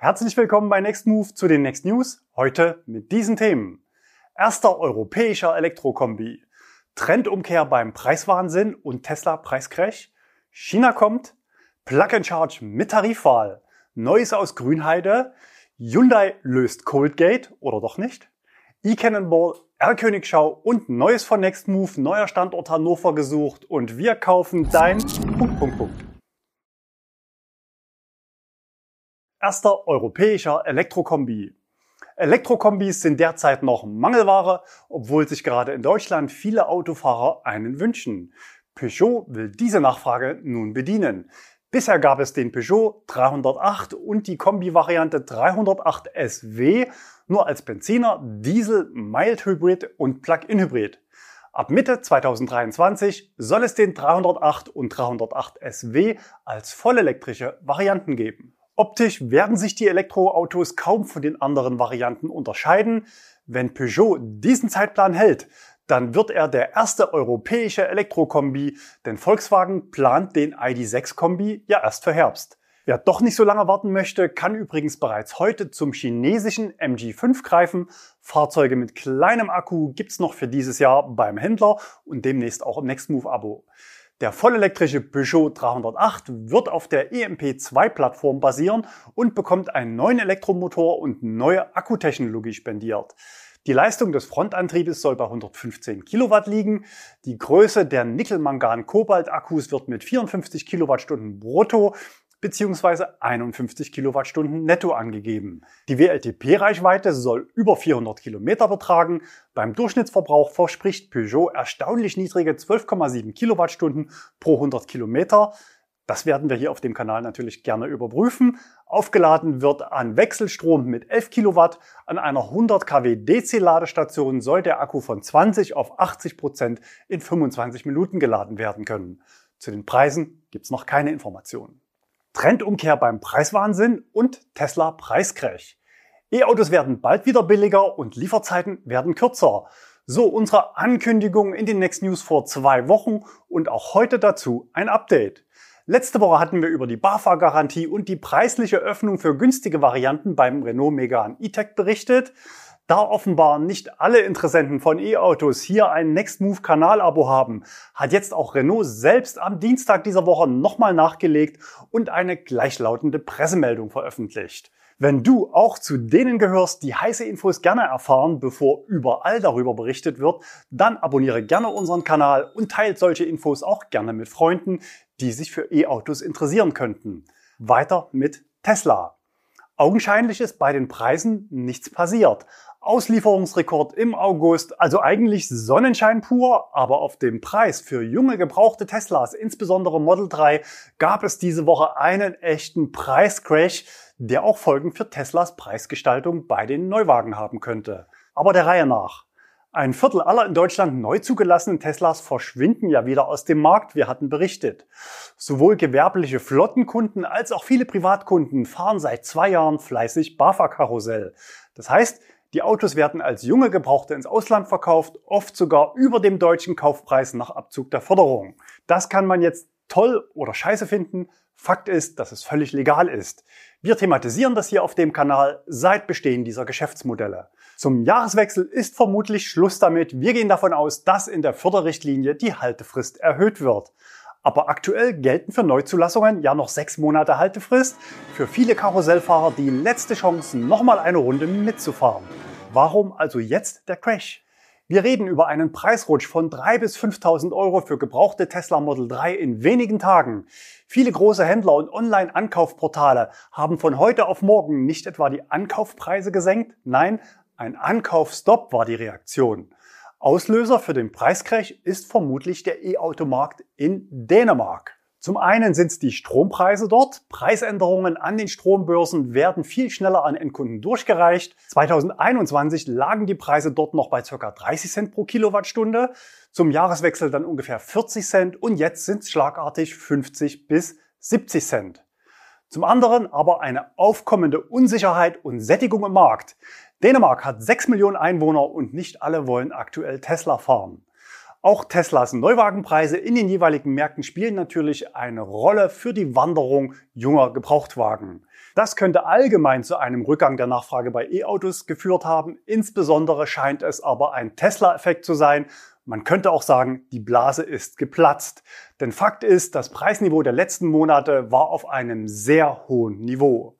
Herzlich willkommen bei Next Move zu den Next News. Heute mit diesen Themen. Erster europäischer Elektrokombi. Trendumkehr beim Preiswahnsinn und Tesla Preiscrash. China kommt. Plug and Charge mit Tarifwahl. Neues aus Grünheide. Hyundai löst Coldgate oder doch nicht. E-Cannonball, R-Königschau und Neues von Next Move, neuer Standort Hannover gesucht und wir kaufen dein Punkt, Punkt, Punkt. Erster europäischer Elektrokombi. Elektrokombis sind derzeit noch Mangelware, obwohl sich gerade in Deutschland viele Autofahrer einen wünschen. Peugeot will diese Nachfrage nun bedienen. Bisher gab es den Peugeot 308 und die Kombi-Variante 308 SW nur als Benziner, Diesel, Mild Hybrid und Plug-in Hybrid. Ab Mitte 2023 soll es den 308 und 308 SW als vollelektrische Varianten geben. Optisch werden sich die Elektroautos kaum von den anderen Varianten unterscheiden. Wenn Peugeot diesen Zeitplan hält, dann wird er der erste europäische Elektrokombi, denn Volkswagen plant den ID.6 Kombi ja erst für Herbst. Wer doch nicht so lange warten möchte, kann übrigens bereits heute zum chinesischen MG5 greifen. Fahrzeuge mit kleinem Akku gibt's noch für dieses Jahr beim Händler und demnächst auch im Nextmove-Abo. Der vollelektrische Peugeot 308 wird auf der EMP2-Plattform basieren und bekommt einen neuen Elektromotor und neue Akkutechnologie spendiert. Die Leistung des Frontantriebes soll bei 115 Kilowatt liegen. Die Größe der Nickel-Mangan-Kobalt-Akkus wird mit 54 Kilowattstunden brutto bzw. 51 Kilowattstunden netto angegeben. Die WLTP-Reichweite soll über 400 Kilometer betragen. Beim Durchschnittsverbrauch verspricht Peugeot erstaunlich niedrige 12,7 Kilowattstunden pro 100 Kilometer. Das werden wir hier auf dem Kanal natürlich gerne überprüfen. Aufgeladen wird an Wechselstrom mit 11 Kilowatt. An einer 100 kW DC-Ladestation soll der Akku von 20 auf 80 Prozent in 25 Minuten geladen werden können. Zu den Preisen gibt's noch keine Informationen. Trendumkehr beim Preiswahnsinn und Tesla Preiscrash. E-Autos werden bald wieder billiger und Lieferzeiten werden kürzer. So unsere Ankündigung in den Next News vor zwei Wochen und auch heute dazu ein Update. Letzte Woche hatten wir über die BAFA-Garantie und die preisliche Öffnung für günstige Varianten beim Renault Megane E-Tech berichtet. Da offenbar nicht alle Interessenten von E-Autos hier ein Next Move Kanal-Abo haben, hat jetzt auch Renault selbst am Dienstag dieser Woche nochmal nachgelegt und eine gleichlautende Pressemeldung veröffentlicht. Wenn du auch zu denen gehörst, die heiße Infos gerne erfahren, bevor überall darüber berichtet wird, dann abonniere gerne unseren Kanal und teilt solche Infos auch gerne mit Freunden, die sich für E-Autos interessieren könnten. Weiter mit Tesla. Augenscheinlich ist bei den Preisen nichts passiert. Auslieferungsrekord im August, also eigentlich Sonnenschein pur, aber auf dem Preis für junge gebrauchte Teslas, insbesondere Model 3, gab es diese Woche einen echten Preiscrash, der auch Folgen für Teslas Preisgestaltung bei den Neuwagen haben könnte. Aber der Reihe nach. Ein Viertel aller in Deutschland neu zugelassenen Teslas verschwinden ja wieder aus dem Markt, wir hatten berichtet. Sowohl gewerbliche Flottenkunden als auch viele Privatkunden fahren seit zwei Jahren fleißig BAFA-Karussell. Das heißt, die Autos werden als junge Gebrauchte ins Ausland verkauft, oft sogar über dem deutschen Kaufpreis nach Abzug der Förderung. Das kann man jetzt toll oder scheiße finden. Fakt ist, dass es völlig legal ist. Wir thematisieren das hier auf dem Kanal seit Bestehen dieser Geschäftsmodelle. Zum Jahreswechsel ist vermutlich Schluss damit. Wir gehen davon aus, dass in der Förderrichtlinie die Haltefrist erhöht wird. Aber aktuell gelten für Neuzulassungen ja noch sechs Monate Haltefrist. Für viele Karussellfahrer die letzte Chance, nochmal eine Runde mitzufahren. Warum also jetzt der Crash? Wir reden über einen Preisrutsch von 3.000 bis 5.000 Euro für gebrauchte Tesla Model 3 in wenigen Tagen. Viele große Händler und Online-Ankaufportale haben von heute auf morgen nicht etwa die Ankaufpreise gesenkt, nein, ein Ankaufstopp war die Reaktion. Auslöser für den Preiscrash ist vermutlich der E-Automarkt in Dänemark. Zum einen sind es die Strompreise dort. Preisänderungen an den Strombörsen werden viel schneller an Endkunden durchgereicht. 2021 lagen die Preise dort noch bei ca. 30 Cent pro Kilowattstunde. Zum Jahreswechsel dann ungefähr 40 Cent und jetzt sind es schlagartig 50 bis 70 Cent. Zum anderen aber eine aufkommende Unsicherheit und Sättigung im Markt. Dänemark hat 6 Millionen Einwohner und nicht alle wollen aktuell Tesla fahren. Auch Teslas Neuwagenpreise in den jeweiligen Märkten spielen natürlich eine Rolle für die Wanderung junger Gebrauchtwagen. Das könnte allgemein zu einem Rückgang der Nachfrage bei E-Autos geführt haben. Insbesondere scheint es aber ein Tesla-Effekt zu sein. Man könnte auch sagen, die Blase ist geplatzt. Denn Fakt ist, das Preisniveau der letzten Monate war auf einem sehr hohen Niveau.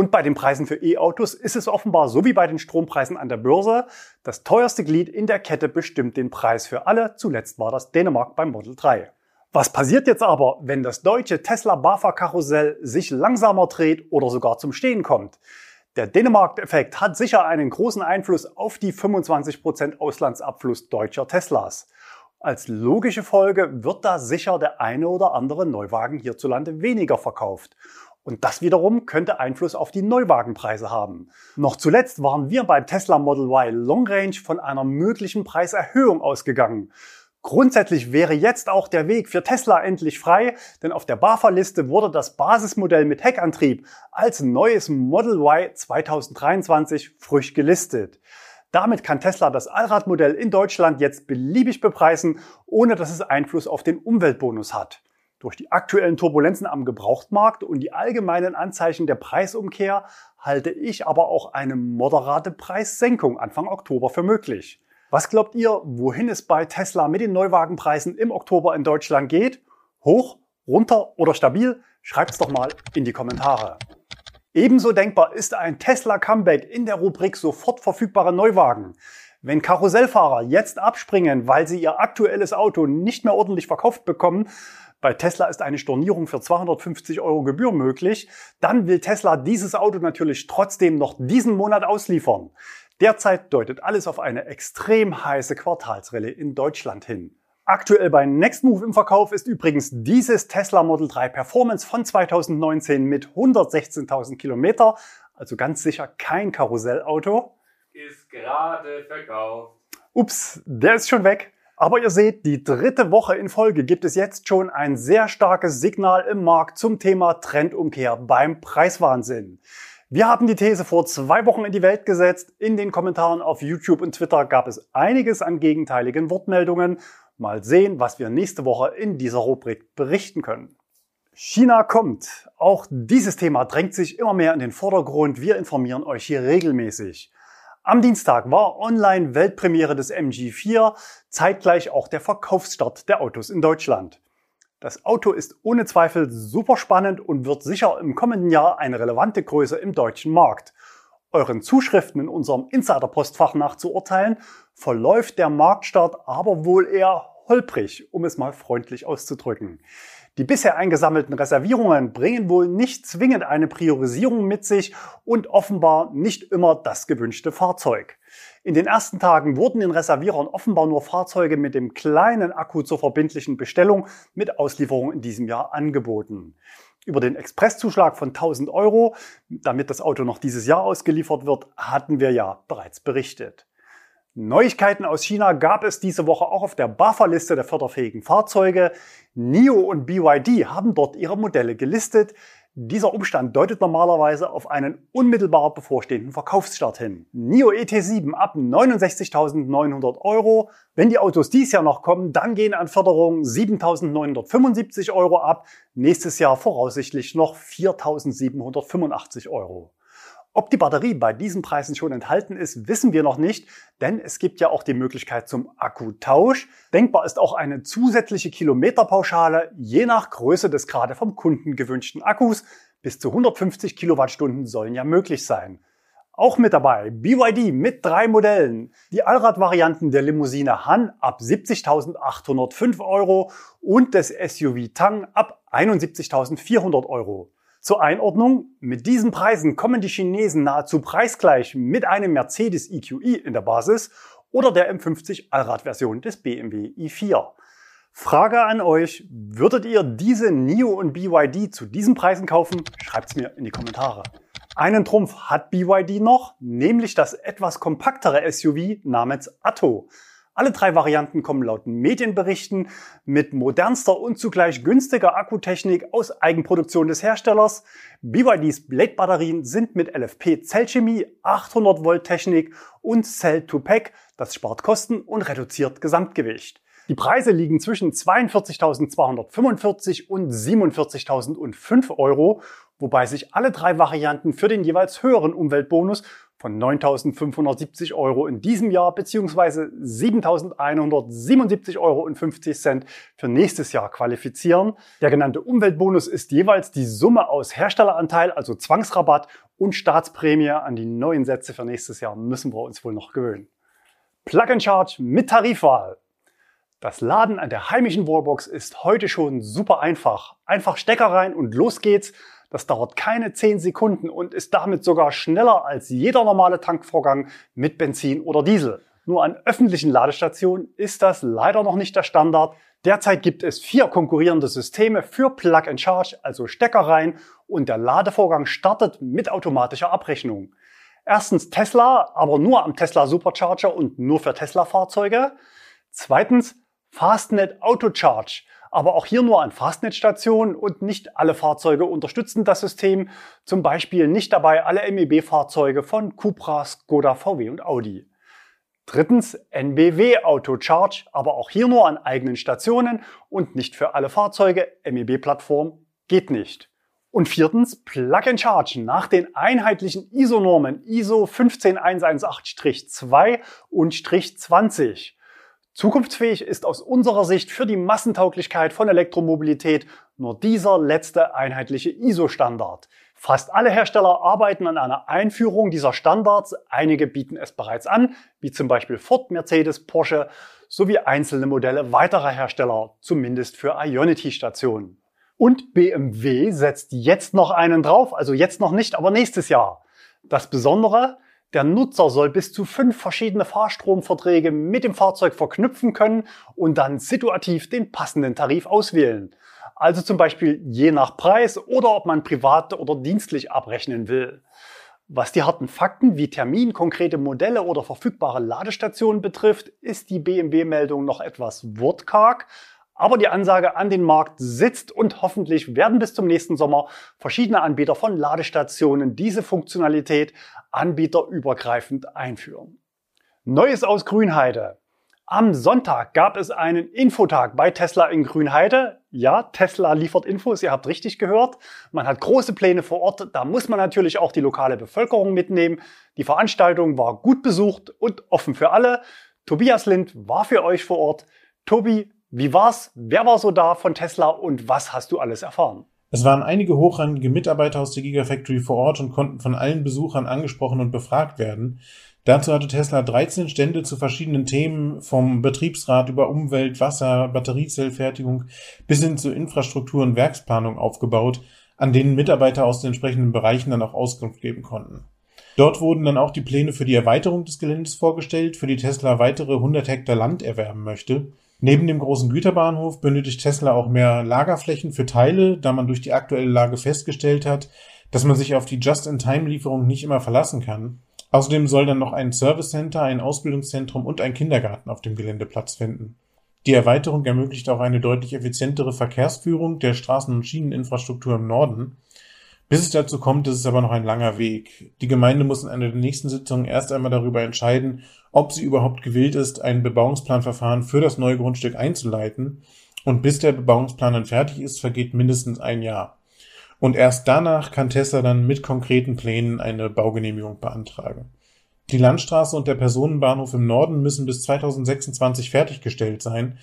Und bei den Preisen für E-Autos ist es offenbar so wie bei den Strompreisen an der Börse. Das teuerste Glied in der Kette bestimmt den Preis für alle. Zuletzt war das Dänemark beim Model 3. Was passiert jetzt aber, wenn das deutsche Tesla-BAFA-Karussell sich langsamer dreht oder sogar zum Stehen kommt? Der Dänemark-Effekt hat sicher einen großen Einfluss auf die 25% Auslandsabfluss deutscher Teslas. Als logische Folge wird da sicher der eine oder andere Neuwagen hierzulande weniger verkauft. Und das wiederum könnte Einfluss auf die Neuwagenpreise haben. Noch zuletzt waren wir beim Tesla Model Y Long Range von einer möglichen Preiserhöhung ausgegangen. Grundsätzlich wäre jetzt auch der Weg für Tesla endlich frei, denn auf der BAFA-Liste wurde das Basismodell mit Heckantrieb als neues Model Y 2023 frisch gelistet. Damit kann Tesla das Allradmodell in Deutschland jetzt beliebig bepreisen, ohne dass es Einfluss auf den Umweltbonus hat. Durch die aktuellen Turbulenzen am Gebrauchtmarkt und die allgemeinen Anzeichen der Preisumkehr halte ich aber auch eine moderate Preissenkung Anfang Oktober für möglich. Was glaubt ihr, wohin es bei Tesla mit den Neuwagenpreisen im Oktober in Deutschland geht? Hoch, runter oder stabil? Schreibt's doch mal in die Kommentare. Ebenso denkbar ist ein Tesla Comeback in der Rubrik sofort verfügbare Neuwagen. Wenn Karussellfahrer jetzt abspringen, weil sie ihr aktuelles Auto nicht mehr ordentlich verkauft bekommen, bei Tesla ist eine Stornierung für 250 Euro Gebühr möglich, dann will Tesla dieses Auto natürlich trotzdem noch diesen Monat ausliefern. Derzeit deutet alles auf eine extrem heiße Quartalsrallye in Deutschland hin. Aktuell bei Nextmove im Verkauf ist übrigens dieses Tesla Model 3 Performance von 2019 mit 116.000 Kilometer, also ganz sicher kein Karussellauto. Ist gerade verkauft. Ups, der ist schon weg. Aber ihr seht, die dritte Woche in Folge gibt es jetzt schon ein sehr starkes Signal im Markt zum Thema Trendumkehr beim Preiswahnsinn. Wir haben die These vor zwei Wochen in die Welt gesetzt. In den Kommentaren auf YouTube und Twitter gab es einiges an gegenteiligen Wortmeldungen. Mal sehen, was wir nächste Woche in dieser Rubrik berichten können. China kommt. Auch dieses Thema drängt sich immer mehr in den Vordergrund. Wir informieren euch hier regelmäßig. Am Dienstag war online Weltpremiere des MG4, zeitgleich auch der Verkaufsstart der Autos in Deutschland. Das Auto ist ohne Zweifel super spannend und wird sicher im kommenden Jahr eine relevante Größe im deutschen Markt. Euren Zuschriften in unserem Insider-Postfach nach zu urteilen, verläuft der Marktstart aber wohl eher holprig, um es mal freundlich auszudrücken. Die bisher eingesammelten Reservierungen bringen wohl nicht zwingend eine Priorisierung mit sich und offenbar nicht immer das gewünschte Fahrzeug. In den ersten Tagen wurden den Reservierern offenbar nur Fahrzeuge mit dem kleinen Akku zur verbindlichen Bestellung mit Auslieferung in diesem Jahr angeboten. Über den Expresszuschlag von 1000 Euro, damit das Auto noch dieses Jahr ausgeliefert wird, hatten wir ja bereits berichtet. Neuigkeiten aus China gab es diese Woche auch auf der BAFA-Liste der förderfähigen Fahrzeuge. NIO und BYD haben dort ihre Modelle gelistet. Dieser Umstand deutet normalerweise auf einen unmittelbar bevorstehenden Verkaufsstart hin. NIO ET7 ab 69.900 Euro. Wenn die Autos dies Jahr noch kommen, dann gehen an Förderung 7.975 Euro ab. Nächstes Jahr voraussichtlich noch 4.785 Euro. Ob die Batterie bei diesen Preisen schon enthalten ist, wissen wir noch nicht, denn es gibt ja auch die Möglichkeit zum Akkutausch. Denkbar ist auch eine zusätzliche Kilometerpauschale, je nach Größe des gerade vom Kunden gewünschten Akkus. Bis zu 150 Kilowattstunden sollen ja möglich sein. Auch mit dabei BYD mit drei Modellen. Die Allradvarianten der Limousine Han ab 70.805 Euro und des SUV Tang ab 71.400 Euro. Zur Einordnung, mit diesen Preisen kommen die Chinesen nahezu preisgleich mit einem Mercedes EQE in der Basis oder der M50 Allradversion des BMW i4. Frage an euch, würdet ihr diese NIO und BYD zu diesen Preisen kaufen? Schreibt's mir in die Kommentare. Einen Trumpf hat BYD noch, nämlich das etwas kompaktere SUV namens Atto. Alle drei Varianten kommen laut Medienberichten mit modernster und zugleich günstiger Akkutechnik aus Eigenproduktion des Herstellers. BYDs Blade-Batterien sind mit LFP-Zellchemie, 800 Volt Technik und Cell-to-Pack. Das spart Kosten und reduziert Gesamtgewicht. Die Preise liegen zwischen 42.245 und 47.005 Euro wobei sich alle drei Varianten für den jeweils höheren Umweltbonus von 9.570 Euro in diesem Jahr bzw. 7.177,50 Euro für nächstes Jahr qualifizieren. Der genannte Umweltbonus ist jeweils die Summe aus Herstelleranteil, also Zwangsrabatt und Staatsprämie. An die neuen Sätze für nächstes Jahr müssen wir uns wohl noch gewöhnen. Plug and Charge mit Tarifwahl. Das Laden an der heimischen Wallbox ist heute schon super einfach. Einfach Stecker rein und los geht's. Das dauert keine 10 Sekunden und ist damit sogar schneller als jeder normale Tankvorgang mit Benzin oder Diesel. Nur an öffentlichen Ladestationen ist das leider noch nicht der Standard. Derzeit gibt es vier konkurrierende Systeme für Plug and Charge, also Stecker rein und der Ladevorgang startet mit automatischer Abrechnung. Erstens Tesla, aber nur am Tesla Supercharger und nur für Tesla Fahrzeuge. Zweitens Fastnet Autocharge aber auch hier nur an Fastnet-Stationen und nicht alle Fahrzeuge unterstützen das System. Zum Beispiel nicht dabei alle MEB-Fahrzeuge von Cupra, Skoda, VW und Audi. Drittens NBW Auto Charge, aber auch hier nur an eigenen Stationen und nicht für alle Fahrzeuge. MEB-Plattform geht nicht. Und viertens Plug and Charge nach den einheitlichen ISO-Normen ISO 15118-2 und 20. Zukunftsfähig ist aus unserer Sicht für die Massentauglichkeit von Elektromobilität nur dieser letzte einheitliche ISO-Standard. Fast alle Hersteller arbeiten an einer Einführung dieser Standards. Einige bieten es bereits an, wie zum Beispiel Ford, Mercedes, Porsche sowie einzelne Modelle weiterer Hersteller, zumindest für Ionity-Stationen. Und BMW setzt jetzt noch einen drauf, also jetzt noch nicht, aber nächstes Jahr. Das Besondere, der Nutzer soll bis zu fünf verschiedene Fahrstromverträge mit dem Fahrzeug verknüpfen können und dann situativ den passenden Tarif auswählen. Also zum Beispiel je nach Preis oder ob man privat oder dienstlich abrechnen will. Was die harten Fakten wie Termin, konkrete Modelle oder verfügbare Ladestationen betrifft, ist die BMW-Meldung noch etwas wortkarg, aber die Ansage an den Markt sitzt und hoffentlich werden bis zum nächsten Sommer verschiedene Anbieter von Ladestationen diese Funktionalität anbieterübergreifend einführen. Neues aus Grünheide. Am Sonntag gab es einen Infotag bei Tesla in Grünheide. Ja, Tesla liefert Infos, ihr habt richtig gehört. Man hat große Pläne vor Ort, da muss man natürlich auch die lokale Bevölkerung mitnehmen. Die Veranstaltung war gut besucht und offen für alle. Tobias Lind war für euch vor Ort. Tobi, wie war's? Wer war so da von Tesla und was hast du alles erfahren? Es waren einige hochrangige Mitarbeiter aus der Gigafactory vor Ort und konnten von allen Besuchern angesprochen und befragt werden. Dazu hatte Tesla 13 Stände zu verschiedenen Themen, vom Betriebsrat über Umwelt, Wasser, Batteriezellfertigung bis hin zu Infrastruktur und Werksplanung aufgebaut, an denen Mitarbeiter aus den entsprechenden Bereichen dann auch Auskunft geben konnten. Dort wurden dann auch die Pläne für die Erweiterung des Geländes vorgestellt, für die Tesla weitere 100 Hektar Land erwerben möchte. Neben dem großen Güterbahnhof benötigt Tesla auch mehr Lagerflächen für Teile, da man durch die aktuelle Lage festgestellt hat, dass man sich auf die Just-in-Time-Lieferung nicht immer verlassen kann. Außerdem soll dann noch ein Service Center, ein Ausbildungszentrum und ein Kindergarten auf dem Gelände Platz finden. Die Erweiterung ermöglicht auch eine deutlich effizientere Verkehrsführung der Straßen- und Schieneninfrastruktur im Norden. Bis es dazu kommt, ist es aber noch ein langer Weg. Die Gemeinde muss in einer der nächsten Sitzungen erst einmal darüber entscheiden, ob sie überhaupt gewillt ist, ein Bebauungsplanverfahren für das neue Grundstück einzuleiten. Und bis der Bebauungsplan dann fertig ist, vergeht mindestens ein Jahr. Und erst danach kann Tesla dann mit konkreten Plänen eine Baugenehmigung beantragen. Die Landstraße und der Personenbahnhof im Norden müssen bis 2026 fertiggestellt sein,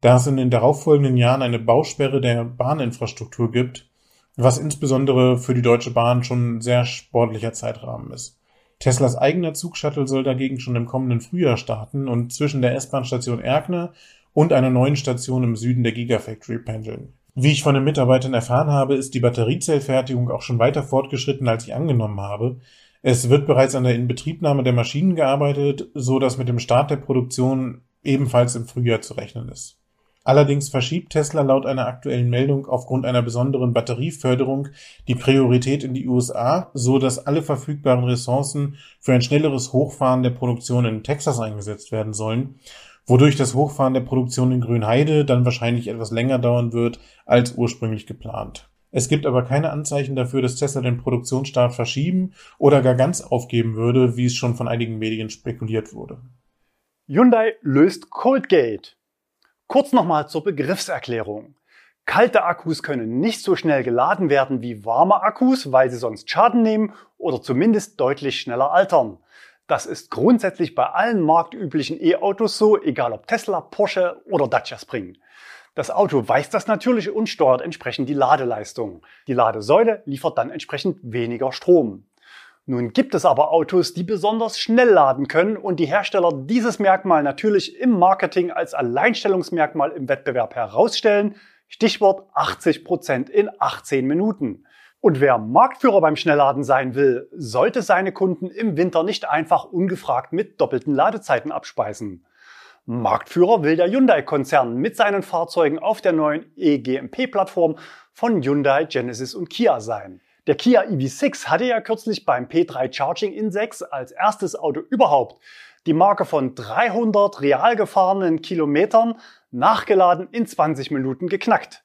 da es in den darauffolgenden Jahren eine Bausperre der Bahninfrastruktur gibt, was insbesondere für die Deutsche Bahn schon ein sehr sportlicher Zeitrahmen ist. Teslas eigener Zugshuttle soll dagegen schon im kommenden Frühjahr starten und zwischen der S-Bahn-Station Erkner und einer neuen Station im Süden der Gigafactory pendeln. Wie ich von den Mitarbeitern erfahren habe, ist die Batteriezellfertigung auch schon weiter fortgeschritten, als ich angenommen habe. Es wird bereits an der Inbetriebnahme der Maschinen gearbeitet, so dass mit dem Start der Produktion ebenfalls im Frühjahr zu rechnen ist. Allerdings verschiebt Tesla laut einer aktuellen Meldung aufgrund einer besonderen Batterieförderung die Priorität in die USA, so dass alle verfügbaren Ressourcen für ein schnelleres Hochfahren der Produktion in Texas eingesetzt werden sollen, wodurch das Hochfahren der Produktion in Grünheide dann wahrscheinlich etwas länger dauern wird als ursprünglich geplant. Es gibt aber keine Anzeichen dafür, dass Tesla den Produktionsstart verschieben oder gar ganz aufgeben würde, wie es schon von einigen Medien spekuliert wurde. Hyundai löst Coldgate. Kurz nochmal zur Begriffserklärung. Kalte Akkus können nicht so schnell geladen werden wie warme Akkus, weil sie sonst Schaden nehmen oder zumindest deutlich schneller altern. Das ist grundsätzlich bei allen marktüblichen E-Autos so, egal ob Tesla, Porsche oder Dacia Spring. Das Auto weiß das natürlich und steuert entsprechend die Ladeleistung. Die Ladesäule liefert dann entsprechend weniger Strom. Nun gibt es aber Autos, die besonders schnell laden können und die Hersteller dieses Merkmal natürlich im Marketing als Alleinstellungsmerkmal im Wettbewerb herausstellen, Stichwort 80 Prozent in 18 Minuten. Und wer Marktführer beim Schnellladen sein will, sollte seine Kunden im Winter nicht einfach ungefragt mit doppelten Ladezeiten abspeisen. Marktführer will der Hyundai-Konzern mit seinen Fahrzeugen auf der neuen eGMP-Plattform von Hyundai, Genesis und Kia sein. Der Kia EV6 hatte ja kürzlich beim P3 Charging in 6 als erstes Auto überhaupt die Marke von 300 real gefahrenen Kilometern nachgeladen in 20 Minuten geknackt.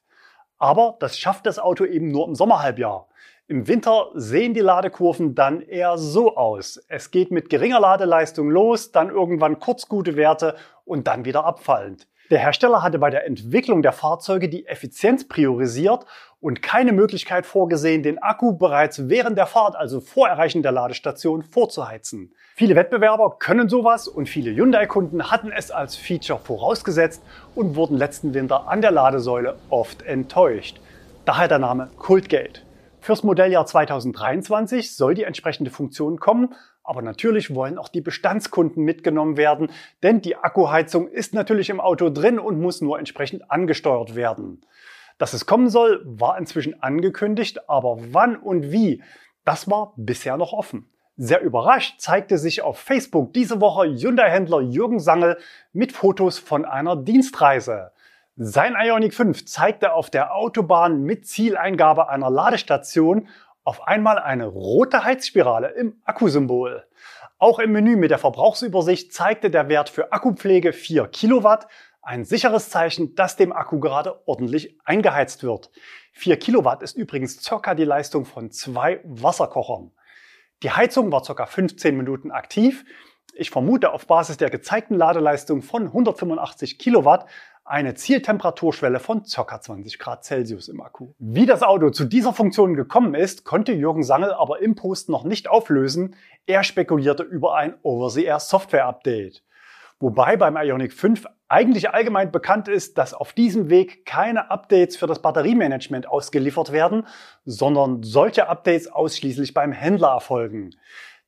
Aber das schafft das Auto eben nur im Sommerhalbjahr. Im Winter sehen die Ladekurven dann eher so aus. Es geht mit geringer Ladeleistung los, dann irgendwann kurz gute Werte und dann wieder abfallend. Der Hersteller hatte bei der Entwicklung der Fahrzeuge die Effizienz priorisiert und keine Möglichkeit vorgesehen, den Akku bereits während der Fahrt, also vor Erreichen der Ladestation, vorzuheizen. Viele Wettbewerber können sowas und viele Hyundai-Kunden hatten es als Feature vorausgesetzt und wurden letzten Winter an der Ladesäule oft enttäuscht. Daher der Name Cultgate. Fürs Modelljahr 2023 soll die entsprechende Funktion kommen, aber natürlich wollen auch die Bestandskunden mitgenommen werden, denn die Akkuheizung ist natürlich im Auto drin und muss nur entsprechend angesteuert werden. Dass es kommen soll, war inzwischen angekündigt, aber wann und wie, das war bisher noch offen. Sehr überrascht zeigte sich auf Facebook diese Woche Hyundai-Händler Jürgen Sangel mit Fotos von einer Dienstreise. Sein Ioniq 5 zeigte auf der Autobahn mit Zieleingabe einer Ladestation auf einmal eine rote Heizspirale im Akkusymbol. Auch im Menü mit der Verbrauchsübersicht zeigte der Wert für Akkupflege 4 Kilowatt, ein sicheres Zeichen, dass dem Akku gerade ordentlich eingeheizt wird. 4 Kilowatt ist übrigens circa die Leistung von zwei Wasserkochern. Die Heizung war circa 15 Minuten aktiv. Ich vermute auf Basis der gezeigten Ladeleistung von 185 Kilowatt eine Zieltemperaturschwelle von ca. 20 Grad Celsius im Akku. Wie das Auto zu dieser Funktion gekommen ist, konnte Jürgen Sangel aber im Post noch nicht auflösen. Er spekulierte über ein Over-the-Air Software Update. Wobei beim Ionic 5 eigentlich allgemein bekannt ist, dass auf diesem Weg keine Updates für das Batteriemanagement ausgeliefert werden, sondern solche Updates ausschließlich beim Händler erfolgen.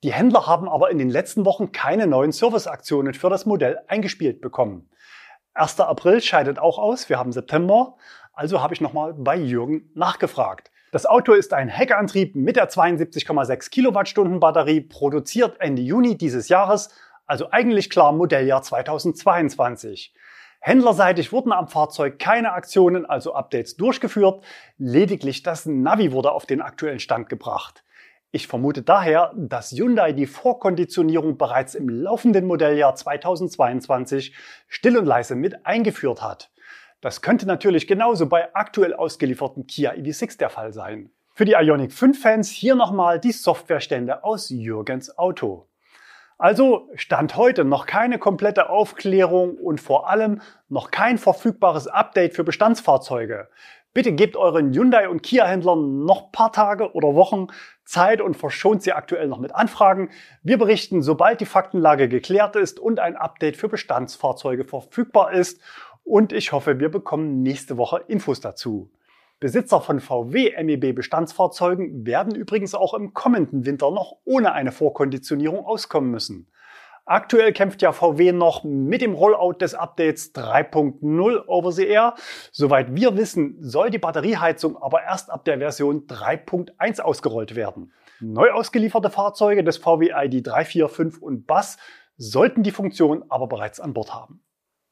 Die Händler haben aber in den letzten Wochen keine neuen Serviceaktionen für das Modell eingespielt bekommen. 1. April scheidet auch aus, wir haben September, also habe ich nochmal bei Jürgen nachgefragt. Das Auto ist ein Heckantrieb mit der 72,6 Kilowattstunden Batterie, produziert Ende Juni dieses Jahres, also eigentlich klar Modelljahr 2022. Händlerseitig wurden am Fahrzeug keine Aktionen, also Updates durchgeführt, lediglich das Navi wurde auf den aktuellen Stand gebracht. Ich vermute daher, dass Hyundai die Vorkonditionierung bereits im laufenden Modelljahr 2022 still und leise mit eingeführt hat. Das könnte natürlich genauso bei aktuell ausgelieferten Kia EV6 der Fall sein. Für die Ioniq 5 Fans hier nochmal die Softwarestände aus Jürgens Auto. Also Stand heute noch keine komplette Aufklärung und vor allem noch kein verfügbares Update für Bestandsfahrzeuge. Bitte gebt euren Hyundai und Kia Händlern noch paar Tage oder Wochen Zeit und verschont sie aktuell noch mit Anfragen. Wir berichten, sobald die Faktenlage geklärt ist und ein Update für Bestandsfahrzeuge verfügbar ist. Und ich hoffe, wir bekommen nächste Woche Infos dazu. Besitzer von VW MEB Bestandsfahrzeugen werden übrigens auch im kommenden Winter noch ohne eine Vorkonditionierung auskommen müssen. Aktuell kämpft ja VW noch mit dem Rollout des Updates 3.0 Over the Air. Soweit wir wissen, soll die Batterieheizung aber erst ab der Version 3.1 ausgerollt werden. Neu ausgelieferte Fahrzeuge des VW ID 345 und Bus sollten die Funktion aber bereits an Bord haben.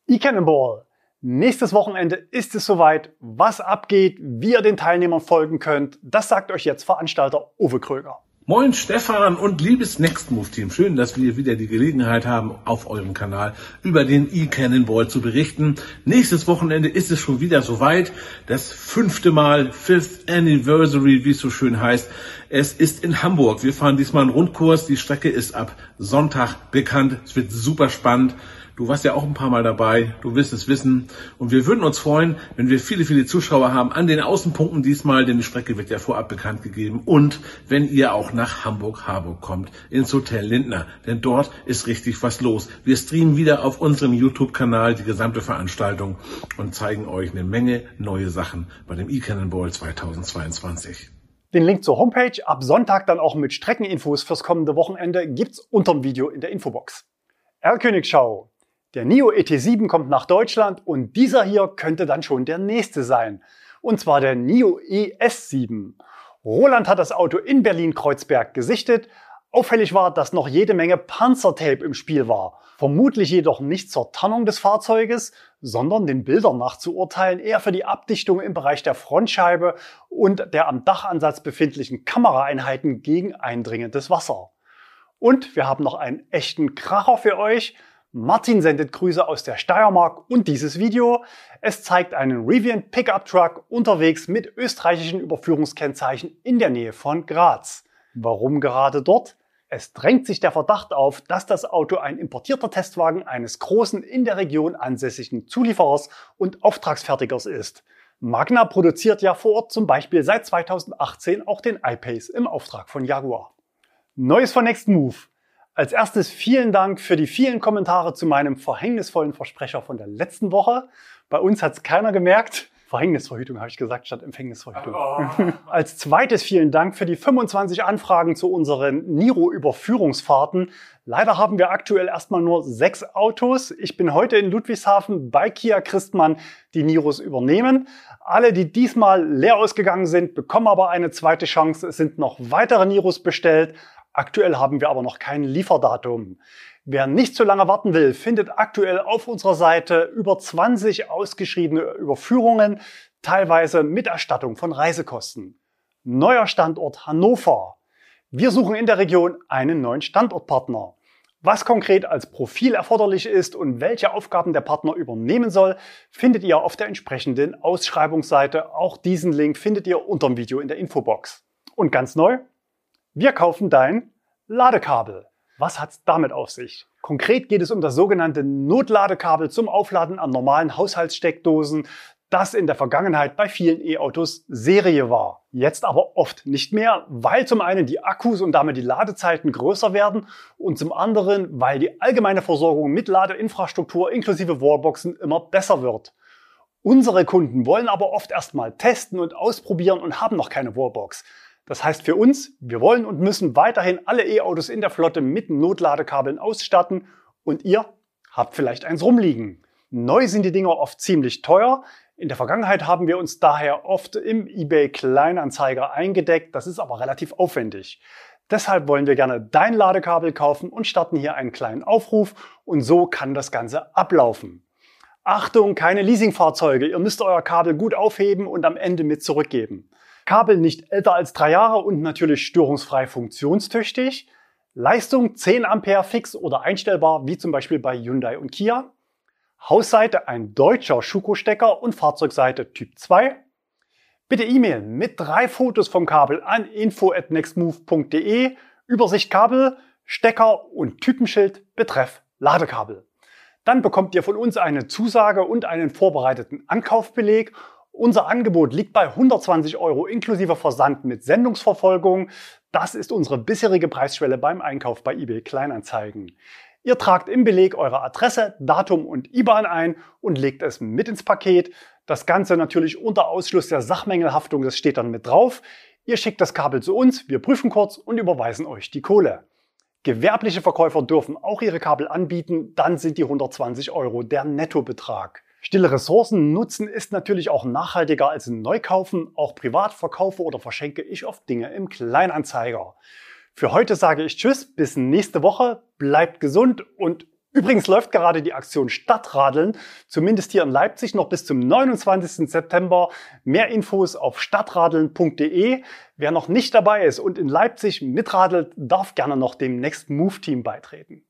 E-Cannonball. Nächstes Wochenende ist es soweit. Was abgeht, wie ihr den Teilnehmern folgen könnt, das sagt euch jetzt Veranstalter Uwe Kröger. Moin Stefan und liebes Next Move Team. Schön, dass wir wieder die Gelegenheit haben, auf eurem Kanal über den E-Cannonball zu berichten. Nächstes Wochenende ist es schon wieder soweit. Das fünfte Mal, Fifth Anniversary, wie es so schön heißt. Es ist in Hamburg. Wir fahren diesmal einen Rundkurs. Die Strecke ist ab Sonntag bekannt. Es wird super spannend. Du warst ja auch ein paar Mal dabei, du wirst es wissen. Und wir würden uns freuen, wenn wir viele, viele Zuschauer haben an den Außenpunkten diesmal, denn die Strecke wird ja vorab bekannt gegeben. Und wenn ihr auch nach Hamburg-Harburg kommt, ins Hotel Lindner, denn dort ist richtig was los. Wir streamen wieder auf unserem YouTube-Kanal die gesamte Veranstaltung und zeigen euch eine Menge neue Sachen bei dem eCannonball 2022. Den Link zur Homepage, ab Sonntag dann auch mit Streckeninfos fürs kommende Wochenende, gibt's unterm Video in der Infobox. Erlkönigschau. Der NIO ET7 kommt nach Deutschland und dieser hier könnte dann schon der nächste sein. Und zwar der NIO ES7. Roland hat das Auto in Berlin-Kreuzberg gesichtet. Auffällig war, dass noch jede Menge Panzertape im Spiel war. Vermutlich jedoch nicht zur Tarnung des Fahrzeuges, sondern den Bildern nach zu urteilen eher für die Abdichtung im Bereich der Frontscheibe und der am Dachansatz befindlichen Kameraeinheiten gegen eindringendes Wasser. Und wir haben noch einen echten Kracher für euch. Martin sendet Grüße aus der Steiermark und dieses Video. Es zeigt einen Rivian Pickup Truck unterwegs mit österreichischen Überführungskennzeichen in der Nähe von Graz. Warum gerade dort? Es drängt sich der Verdacht auf, dass das Auto ein importierter Testwagen eines großen in der Region ansässigen Zulieferers und Auftragsfertigers ist. Magna produziert ja vor Ort zum Beispiel seit 2018 auch den iPace im Auftrag von Jaguar. Neues von Next Move. Als erstes vielen Dank für die vielen Kommentare zu meinem verhängnisvollen Versprecher von der letzten Woche. Bei uns hat es keiner gemerkt. Verhängnisverhütung habe ich gesagt, statt Empfängnisverhütung. Oh. Als zweites vielen Dank für die 25 Anfragen zu unseren Niro-Überführungsfahrten. Leider haben wir aktuell erstmal nur sechs Autos. Ich bin heute in Ludwigshafen bei Kia Christmann, die Niros übernehmen. Alle, die diesmal leer ausgegangen sind, bekommen aber eine zweite Chance. Es sind noch weitere Niros bestellt. Aktuell haben wir aber noch kein Lieferdatum. Wer nicht so lange warten will, findet aktuell auf unserer Seite über 20 ausgeschriebene Überführungen, teilweise mit Erstattung von Reisekosten. Neuer Standort Hannover. Wir suchen in der Region einen neuen Standortpartner. Was konkret als Profil erforderlich ist und welche Aufgaben der Partner übernehmen soll, findet ihr auf der entsprechenden Ausschreibungsseite. Auch diesen Link findet ihr unter dem Video in der Infobox. Und ganz neu, wir kaufen dein Ladekabel. Was hat's damit auf sich? Konkret geht es um das sogenannte Notladekabel zum Aufladen an normalen Haushaltssteckdosen, das in der Vergangenheit bei vielen E-Autos Serie war. Jetzt aber oft nicht mehr, weil zum einen die Akkus und damit die Ladezeiten größer werden und zum anderen, weil die allgemeine Versorgung mit Ladeinfrastruktur inklusive Wallboxen immer besser wird. Unsere Kunden wollen aber oft erstmal testen und ausprobieren und haben noch keine Wallbox. Das heißt für uns, wir wollen und müssen weiterhin alle E-Autos in der Flotte mit Notladekabeln ausstatten und ihr habt vielleicht eins rumliegen. Neu sind die Dinger oft ziemlich teuer. In der Vergangenheit haben wir uns daher oft im eBay Kleinanzeiger eingedeckt. Das ist aber relativ aufwendig. Deshalb wollen wir gerne dein Ladekabel kaufen und starten hier einen kleinen Aufruf und so kann das Ganze ablaufen. Achtung, keine Leasingfahrzeuge. Ihr müsst euer Kabel gut aufheben und am Ende mit zurückgeben. Kabel nicht älter als drei Jahre und natürlich störungsfrei funktionstüchtig. Leistung 10 Ampere fix oder einstellbar, wie zum Beispiel bei Hyundai und Kia. Hausseite ein deutscher Schuko-Stecker und Fahrzeugseite Typ 2. Bitte E-Mail mit drei Fotos vom Kabel an info@nextmove.de, Übersicht Kabel, Stecker und Typenschild betreff Ladekabel. Dann bekommt ihr von uns eine Zusage und einen vorbereiteten Ankaufbeleg unser Angebot liegt bei 120 Euro inklusive Versand mit Sendungsverfolgung. Das ist unsere bisherige Preisschwelle beim Einkauf bei eBay Kleinanzeigen. Ihr tragt im Beleg eure Adresse, Datum und IBAN ein und legt es mit ins Paket. Das Ganze natürlich unter Ausschluss der Sachmängelhaftung, das steht dann mit drauf. Ihr schickt das Kabel zu uns, wir prüfen kurz und überweisen euch die Kohle. Gewerbliche Verkäufer dürfen auch ihre Kabel anbieten, dann sind die 120 Euro der Nettobetrag. Stille Ressourcen nutzen ist natürlich auch nachhaltiger als Neukaufen. Auch privat verkaufe oder verschenke ich oft Dinge im Kleinanzeiger. Für heute sage ich Tschüss, bis nächste Woche. Bleibt gesund und übrigens läuft gerade die Aktion Stadtradeln, zumindest hier in Leipzig noch bis zum 29. September. Mehr Infos auf stadtradeln.de. Wer noch nicht dabei ist und in Leipzig mitradelt, darf gerne noch dem Next Move Team beitreten.